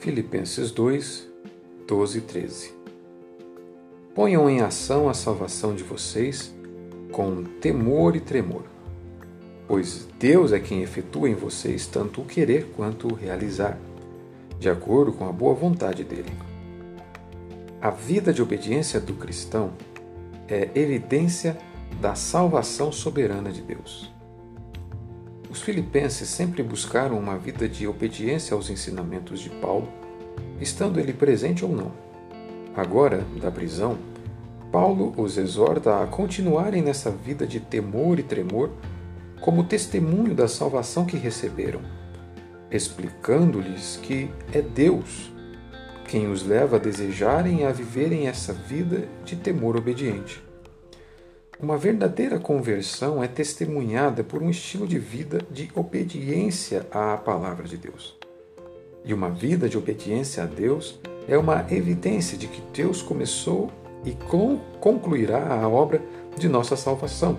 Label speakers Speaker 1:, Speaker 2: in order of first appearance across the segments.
Speaker 1: Filipenses 2, 12 e 13. Ponham em ação a salvação de vocês com temor e tremor, pois Deus é quem efetua em vocês tanto o querer quanto o realizar, de acordo com a boa vontade dele. A vida de obediência do cristão é evidência da salvação soberana de Deus. Os filipenses sempre buscaram uma vida de obediência aos ensinamentos de Paulo, estando ele presente ou não. Agora, da prisão, Paulo os exorta a continuarem nessa vida de temor e tremor como testemunho da salvação que receberam, explicando-lhes que é Deus quem os leva a desejarem e a viverem essa vida de temor obediente. Uma verdadeira conversão é testemunhada por um estilo de vida de obediência à palavra de Deus. E uma vida de obediência a Deus é uma evidência de que Deus começou e concluirá a obra de nossa salvação,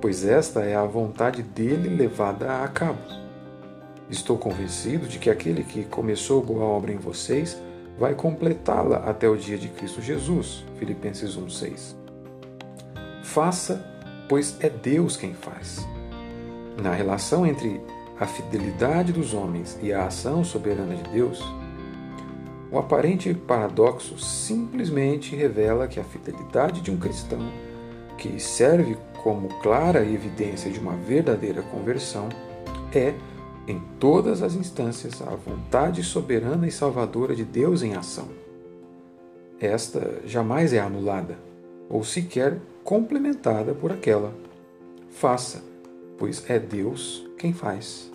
Speaker 1: pois esta é a vontade dele levada a cabo. Estou convencido de que aquele que começou boa obra em vocês vai completá-la até o dia de Cristo Jesus. Filipenses 1:6. Faça, pois é Deus quem faz. Na relação entre a fidelidade dos homens e a ação soberana de Deus, o aparente paradoxo simplesmente revela que a fidelidade de um cristão, que serve como clara evidência de uma verdadeira conversão, é, em todas as instâncias, a vontade soberana e salvadora de Deus em ação. Esta jamais é anulada, ou sequer complementada por aquela. Faça, pois é Deus quem faz.